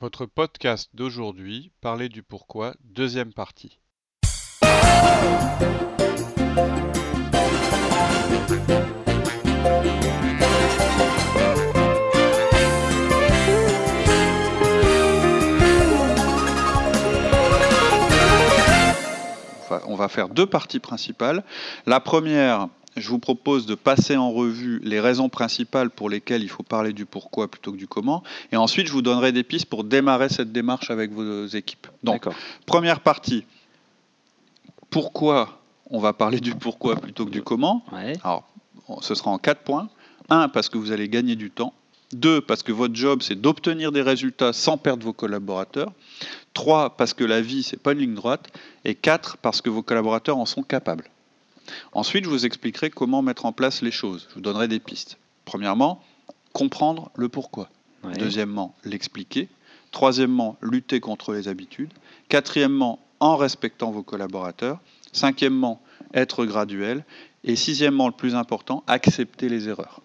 Votre podcast d'aujourd'hui, Parler du pourquoi, deuxième partie. on va faire deux parties principales. La première, je vous propose de passer en revue les raisons principales pour lesquelles il faut parler du pourquoi plutôt que du comment. Et ensuite, je vous donnerai des pistes pour démarrer cette démarche avec vos équipes. Donc, première partie, pourquoi on va parler du pourquoi plutôt que du comment? Alors, ce sera en quatre points. Un, parce que vous allez gagner du temps. Deux, parce que votre job, c'est d'obtenir des résultats sans perdre vos collaborateurs. Trois, parce que la vie, c'est pas une ligne droite. Et quatre, parce que vos collaborateurs en sont capables. Ensuite, je vous expliquerai comment mettre en place les choses. Je vous donnerai des pistes. Premièrement, comprendre le pourquoi. Deuxièmement, l'expliquer. Troisièmement, lutter contre les habitudes. Quatrièmement, en respectant vos collaborateurs. Cinquièmement, être graduel. Et sixièmement, le plus important, accepter les erreurs.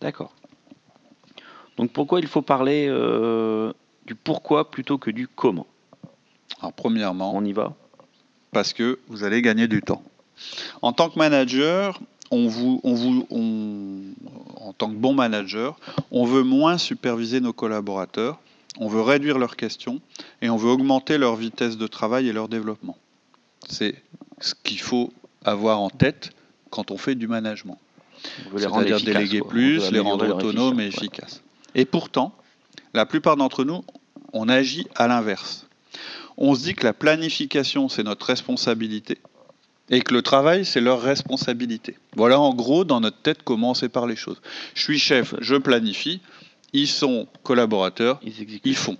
D'accord. Donc pourquoi il faut parler euh, du pourquoi plutôt que du comment? Alors premièrement, on y va? Parce que vous allez gagner du temps. En tant que manager, on vous, on vous, en tant que bon manager, on veut moins superviser nos collaborateurs, on veut réduire leurs questions et on veut augmenter leur vitesse de travail et leur développement. C'est ce qu'il faut avoir en tête quand on fait du management. C'est-à-dire déléguer plus, les rendre autonomes et efficaces. Et pourtant, la plupart d'entre nous, on agit à l'inverse. On se dit que la planification, c'est notre responsabilité et que le travail, c'est leur responsabilité. Voilà en gros dans notre tête comment on sépare les choses. Je suis chef, je planifie, ils sont collaborateurs, ils, ils font.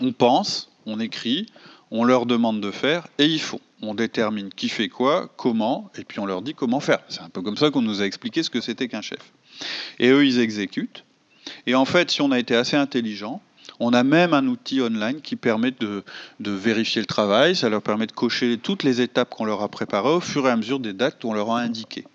On pense, on écrit, on leur demande de faire et ils font. On détermine qui fait quoi, comment, et puis on leur dit comment faire. C'est un peu comme ça qu'on nous a expliqué ce que c'était qu'un chef. Et eux, ils exécutent. Et en fait, si on a été assez intelligent, on a même un outil online qui permet de, vérifier le travail, ça leur permet de cocher toutes les étapes qu'on leur a préparées au fur et à mesure des dates qu'on leur a indiquées.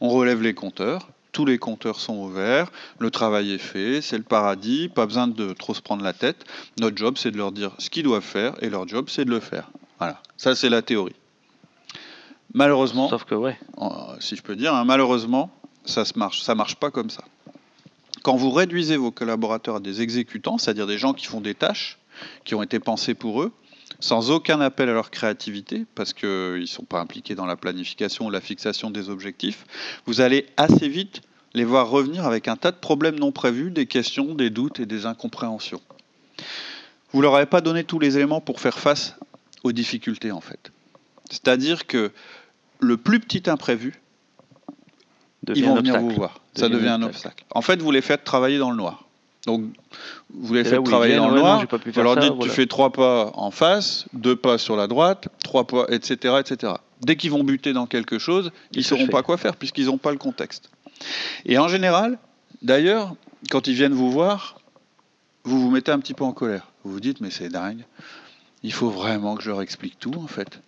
On relève les compteurs, tous les compteurs sont ouverts, le travail est fait, c'est le paradis, pas besoin de trop se prendre la tête. Notre job, c'est de leur dire ce qu'ils doivent faire et leur job, c'est de le faire. Voilà, ça c'est la théorie. Malheureusement, Sauf que ouais. si je peux dire, hein, malheureusement, ça ne marche, ça marche pas comme ça. Quand vous réduisez vos collaborateurs à des exécutants, c'est-à-dire des gens qui font des tâches qui ont été pensées pour eux, sans aucun appel à leur créativité, parce qu'ils ne sont pas impliqués dans la planification ou la fixation des objectifs, vous allez assez vite les voir revenir avec un tas de problèmes non prévus, des questions, des doutes et des incompréhensions. Vous ne leur avez pas donné tous les éléments pour faire face aux difficultés, en fait. C'est-à-dire que le plus petit imprévu, ils vont venir vous voir. Ça devient un obstacle. En fait, vous les faites travailler dans le noir. Donc, vous les faites travailler dans le noir. vous leur dites, tu fais trois pas en face, deux pas sur la droite, trois pas, etc., etc. Dès qu'ils vont buter dans quelque chose, ils ne sauront pas quoi faire puisqu'ils n'ont pas le contexte. Et en général, d'ailleurs, quand ils viennent vous voir, vous vous mettez un petit peu en colère. Vous vous dites, mais c'est dingue. Il faut vraiment que je leur explique tout, en fait.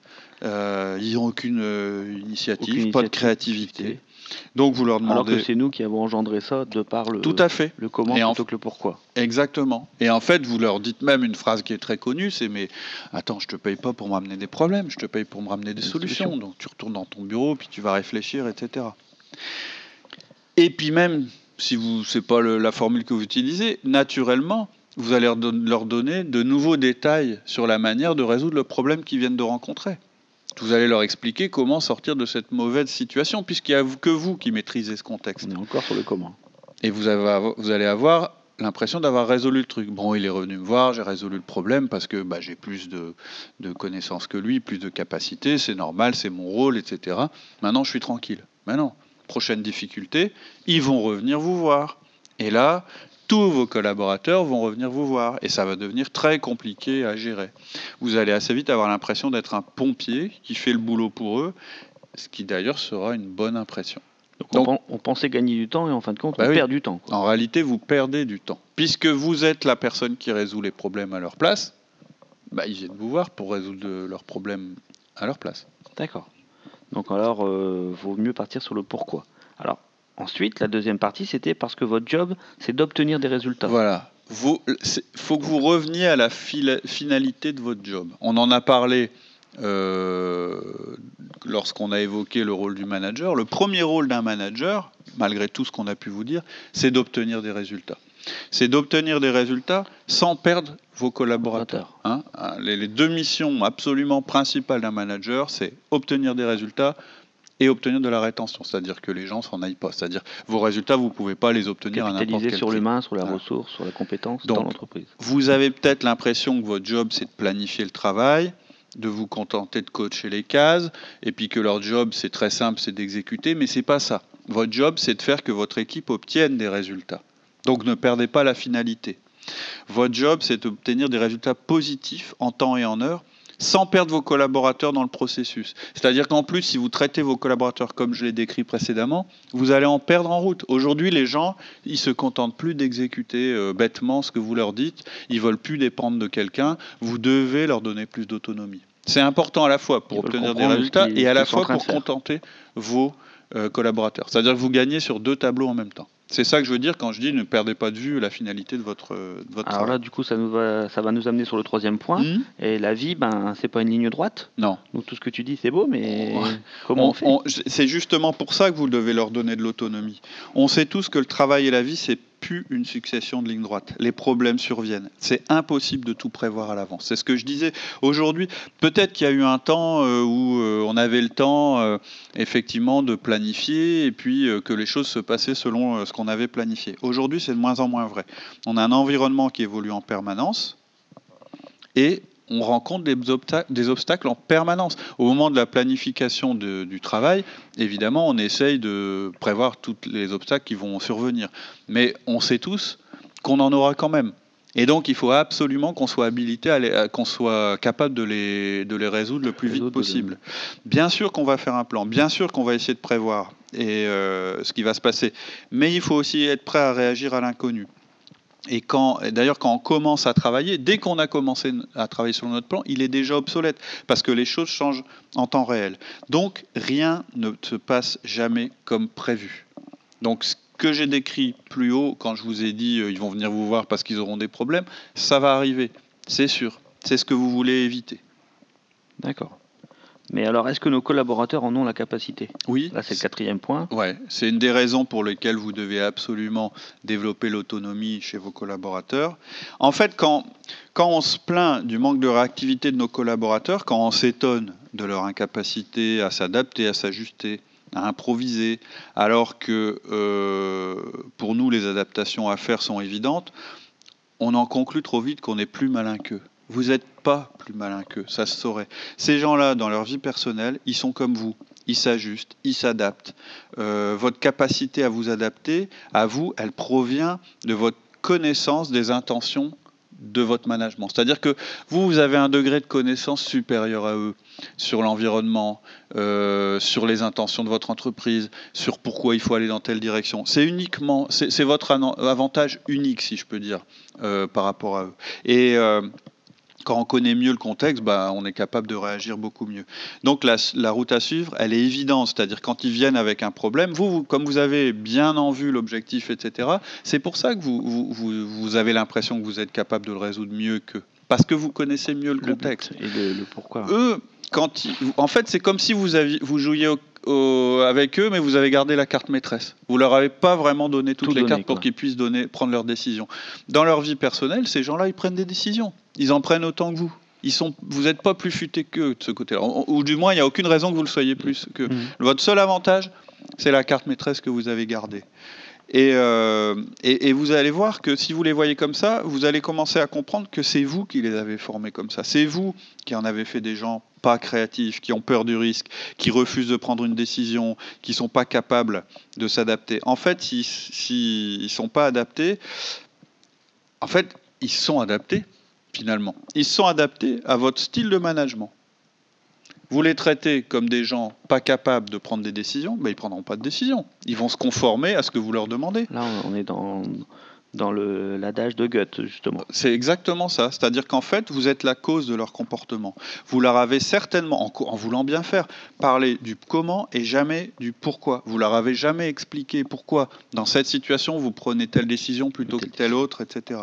Euh, ils n'ont aucune, euh, initiative, pas de créativité. Donc vous leur demandez. Alors que c'est nous qui avons engendré ça de par le, Tout à fait. le comment plutôt que le pourquoi. Exactement. Et en fait, vous leur dites même une phrase qui est très connue, c'est mais attends, je te paye pas pour m'amener des problèmes, je te paye pour me ramener des, solutions. Donc tu retournes dans ton bureau, puis tu vas réfléchir, etc. Et puis même si vous c'est pas la formule que vous utilisez, naturellement, vous allez leur donner de nouveaux détails sur la manière de résoudre le problème qu'ils viennent de rencontrer vous allez leur expliquer comment sortir de cette mauvaise situation, puisqu'il n'y a que vous qui maîtrisez ce contexte. On est encore sur le comment. Et vous, avez, vous allez avoir l'impression d'avoir résolu le truc. Bon, il est revenu me voir, j'ai résolu le problème parce que bah, j'ai plus de, de, connaissances que lui, plus de capacités, c'est normal, c'est mon rôle, etc. Maintenant, je suis tranquille. Maintenant, prochaine difficulté, ils vont revenir vous voir. Et là, tous vos collaborateurs vont revenir vous voir et ça va devenir très compliqué à gérer. Vous allez assez vite avoir l'impression d'être un pompier qui fait le boulot pour eux, ce qui d'ailleurs sera une bonne impression. Donc, on, pensait gagner du temps et en fin de compte, bah on perd du temps. En réalité, vous perdez du temps. Puisque vous êtes la personne qui résout les problèmes à leur place, bah, ils viennent vous voir pour résoudre leurs problèmes à leur place. D'accord. Donc alors, euh, vaut mieux partir sur le pourquoi. Alors, ensuite, la deuxième partie, c'était parce que votre job, c'est d'obtenir des résultats. Voilà. Il faut que vous reveniez à la finalité de votre job. On en a parlé euh, lorsqu'on a évoqué le rôle du manager. Le premier rôle d'un manager, malgré tout ce qu'on a pu vous dire, c'est d'obtenir des résultats. C'est d'obtenir des résultats sans perdre vos collaborateurs. Hein. les, deux missions absolument principales d'un manager, c'est obtenir des résultats et obtenir de la rétention, c'est-à-dire que les gens s'en aillent pas. C'est-à-dire vos résultats, vous ne pouvez pas les obtenir à n'importe quel sur l'humain, sur la ressource, sur la compétence dans l'entreprise. Vous avez peut-être l'impression que votre job, c'est de planifier le travail, de vous contenter de coacher les cases, et puis que leur job, c'est très simple, c'est d'exécuter, mais c'est pas ça. Votre job, c'est de faire que votre équipe obtienne des résultats. Donc ne perdez pas la finalité. Votre job, c'est d'obtenir des résultats positifs en temps et en heure, sans perdre vos collaborateurs dans le processus. C'est-à-dire qu'en plus, si vous traitez vos collaborateurs comme je l'ai décrit précédemment, vous allez en perdre en route. Aujourd'hui, les gens, ils se contentent plus d'exécuter euh, bêtement ce que vous leur dites. Ils veulent plus dépendre de quelqu'un. Vous devez leur donner plus d'autonomie. C'est important à la fois pour obtenir des résultats et à la fois pour contenter vos euh, collaborateurs. C'est-à-dire que vous gagnez sur deux tableaux en même temps. C'est ça que je veux dire quand je dis ne perdez pas de vue la finalité de votre, de votre Alors là, du coup, ça, nous va, ça va nous amener sur le troisième point. Mmh. Et la vie, ben, c'est pas une ligne droite. Non. Donc tout ce que tu dis, c'est beau, mais comment on, fait? C'est justement pour ça que vous devez leur donner de l'autonomie. On sait tous que le travail et la vie, c'est plus une succession de lignes droites. Les problèmes surviennent. C'est impossible de tout prévoir à l'avance. C'est ce que je disais. Aujourd'hui, peut-être qu'il y a eu un temps euh, où euh, on avait le temps, euh, effectivement, de planifier et puis que les choses se passaient selon ce qu'on avait planifié. Aujourd'hui, c'est de moins en moins vrai. On a un environnement qui évolue en permanence et on rencontre des, obstacles en permanence. Au moment de la planification du travail, évidemment, on essaye de prévoir tous les obstacles qui vont survenir. Mais on sait tous qu'on en aura quand même. Et donc, il faut absolument qu'on soit habilité, qu'on soit capable de les, de les résoudre le plus vite possible. Bien sûr qu'on va faire un plan, bien sûr qu'on va essayer de prévoir et, euh, ce qui va se passer. Mais il faut aussi être prêt à réagir à l'inconnu. Et quand, d'ailleurs, quand on commence à travailler, dès qu'on a commencé à travailler sur notre plan, il est déjà obsolète parce que les choses changent en temps réel. Donc, rien ne se passe jamais comme prévu. Donc, ce que j'ai décrit plus haut, quand je vous ai dit euh, ils vont venir vous voir parce qu'ils auront des problèmes, ça va arriver, c'est sûr. C'est ce que vous voulez éviter. D'accord. Mais alors, est-ce que nos collaborateurs en ont la capacité? Oui. Là, c'est le quatrième point. Ouais, c'est une des raisons pour lesquelles vous devez absolument développer l'autonomie chez vos collaborateurs. En fait, quand, quand on se plaint du manque de réactivité de nos collaborateurs, quand on s'étonne de leur incapacité à s'adapter, à s'ajuster, à improviser, alors que euh, pour nous, les adaptations à faire sont évidentes, on en conclut trop vite qu'on est plus malin qu'eux. Vous n'êtes pas plus malin qu'eux, ça se saurait. Ces gens-là, dans leur vie personnelle, ils sont comme vous. Ils s'ajustent, ils s'adaptent. Euh, votre capacité à vous adapter, à vous, elle provient de votre connaissance des intentions de votre management. C'est-à-dire que vous, vous avez un degré de connaissance supérieur à eux sur l'environnement, euh, sur les intentions de votre entreprise, sur pourquoi il faut aller dans telle direction. C'est uniquement, c'est votre avantage unique, si je peux dire, euh, par rapport à eux. Et quand on connaît mieux le contexte, bah, on est capable de réagir beaucoup mieux. Donc la, route à suivre, elle est évidente, c'est-à-dire quand ils viennent avec un problème, vous, comme vous avez bien en vue l'objectif, etc., c'est pour ça que vous, vous, avez l'impression que vous êtes capable de le résoudre mieux qu'eux, parce que vous connaissez mieux le, contexte. et le, pourquoi. Eux, quand en fait, c'est comme si vous, aviez, vous jouiez au, avec eux, mais vous avez gardé la carte maîtresse. Vous leur avez pas vraiment donné toutes les cartes pour qu'ils puissent donner, prendre leurs décisions. Dans leur vie personnelle, ces gens-là, ils prennent des décisions. Ils en prennent autant que vous. Ils sont, vous n'êtes pas plus futé qu'eux de ce côté-là. Ou, du moins, il n'y a aucune raison que vous le soyez plus que. Mmh. Votre seul avantage, c'est la carte maîtresse que vous avez gardée. Euh, et, vous allez voir que si vous les voyez comme ça, vous allez commencer à comprendre que c'est vous qui les avez formés comme ça. C'est vous qui en avez fait des gens pas créatifs, qui ont peur du risque, qui refusent de prendre une décision, qui sont pas capables de s'adapter. En fait, s'ils ne sont pas adaptés, en fait, ils sont adaptés, finalement. Ils sont adaptés à votre style de management. Vous les traitez comme des gens pas capables de prendre des décisions, ben ils ne prendront pas de décision. Ils vont se conformer à ce que vous leur demandez. Là, on est dans, dans l'adage de Goethe, justement. C'est exactement ça. C'est-à-dire qu'en fait, vous êtes la cause de leur comportement. Vous leur avez certainement, en, en, voulant bien faire, parlé du comment et jamais du pourquoi. Vous leur avez jamais expliqué pourquoi, dans cette situation, vous prenez telle décision plutôt que telle autre, etc.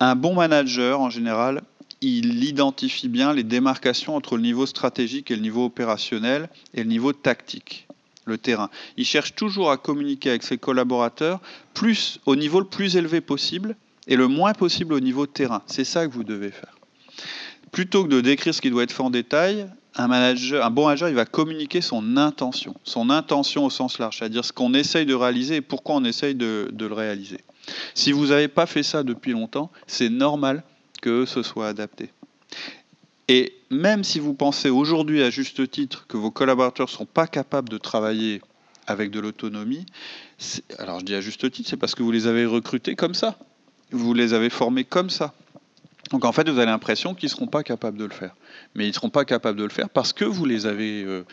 Un bon manager, en général, il identifie bien les démarcations entre le niveau stratégique et le niveau opérationnel et le niveau tactique, le terrain. Il cherche toujours à communiquer avec ses collaborateurs plus au niveau le plus élevé possible et le moins possible au niveau terrain. C'est ça que vous devez faire. Plutôt que de décrire ce qui doit être fait en détail, un, manager, un bon manager, il va communiquer son intention, son intention au sens large, c'est-à-dire ce qu'on essaye de réaliser et pourquoi on essaye de, de le réaliser. Si vous n'avez pas fait ça depuis longtemps, c'est normal que ce soit adapté. Et même si vous pensez aujourd'hui à juste titre que vos collaborateurs ne sont pas capables de travailler avec de l'autonomie, alors je dis à juste titre, c'est parce que vous les avez recrutés comme ça. Vous les avez formés comme ça. Donc en fait, vous avez l'impression qu'ils ne seront pas capables de le faire. Mais ils ne seront pas capables de le faire parce que vous les avez euh,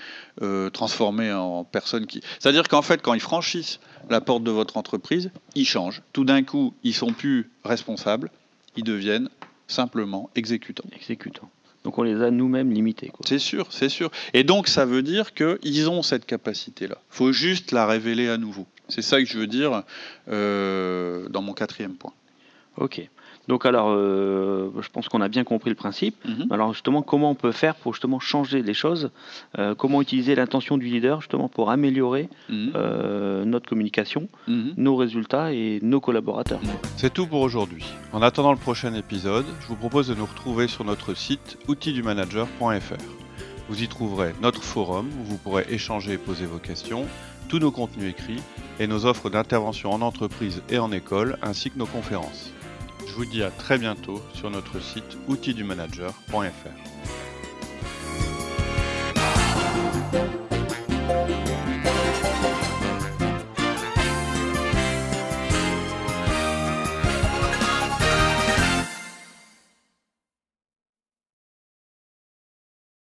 euh, transformés en personnes qui... C'est-à-dire qu'en fait, quand ils franchissent la porte de votre entreprise, ils changent. Tout d'un coup, ils sont plus responsables, ils deviennent simplement exécutants. Exécutants. Donc on les a nous-mêmes limités. C'est sûr, c'est sûr. Et donc ça veut dire qu'ils ont cette capacité-là. Il faut juste la révéler à nouveau. C'est ça que je veux dire euh, dans mon quatrième point. Ok. Donc alors, euh, je pense qu'on a bien compris le principe. Mhm. Alors justement, comment on peut faire pour justement changer les choses Euh, Comment utiliser l'intention du leader justement pour améliorer Mhm. euh, notre communication, Mhm. nos résultats et nos collaborateurs C'est tout pour aujourd'hui. En attendant le prochain épisode, je vous propose de nous retrouver sur notre site outildumanager.fr. Vous y trouverez notre forum où vous pourrez échanger et poser vos questions, tous nos contenus écrits et nos offres d'intervention en entreprise et en école ainsi que nos conférences. Je vous dis à très bientôt sur notre site outildumanager.fr.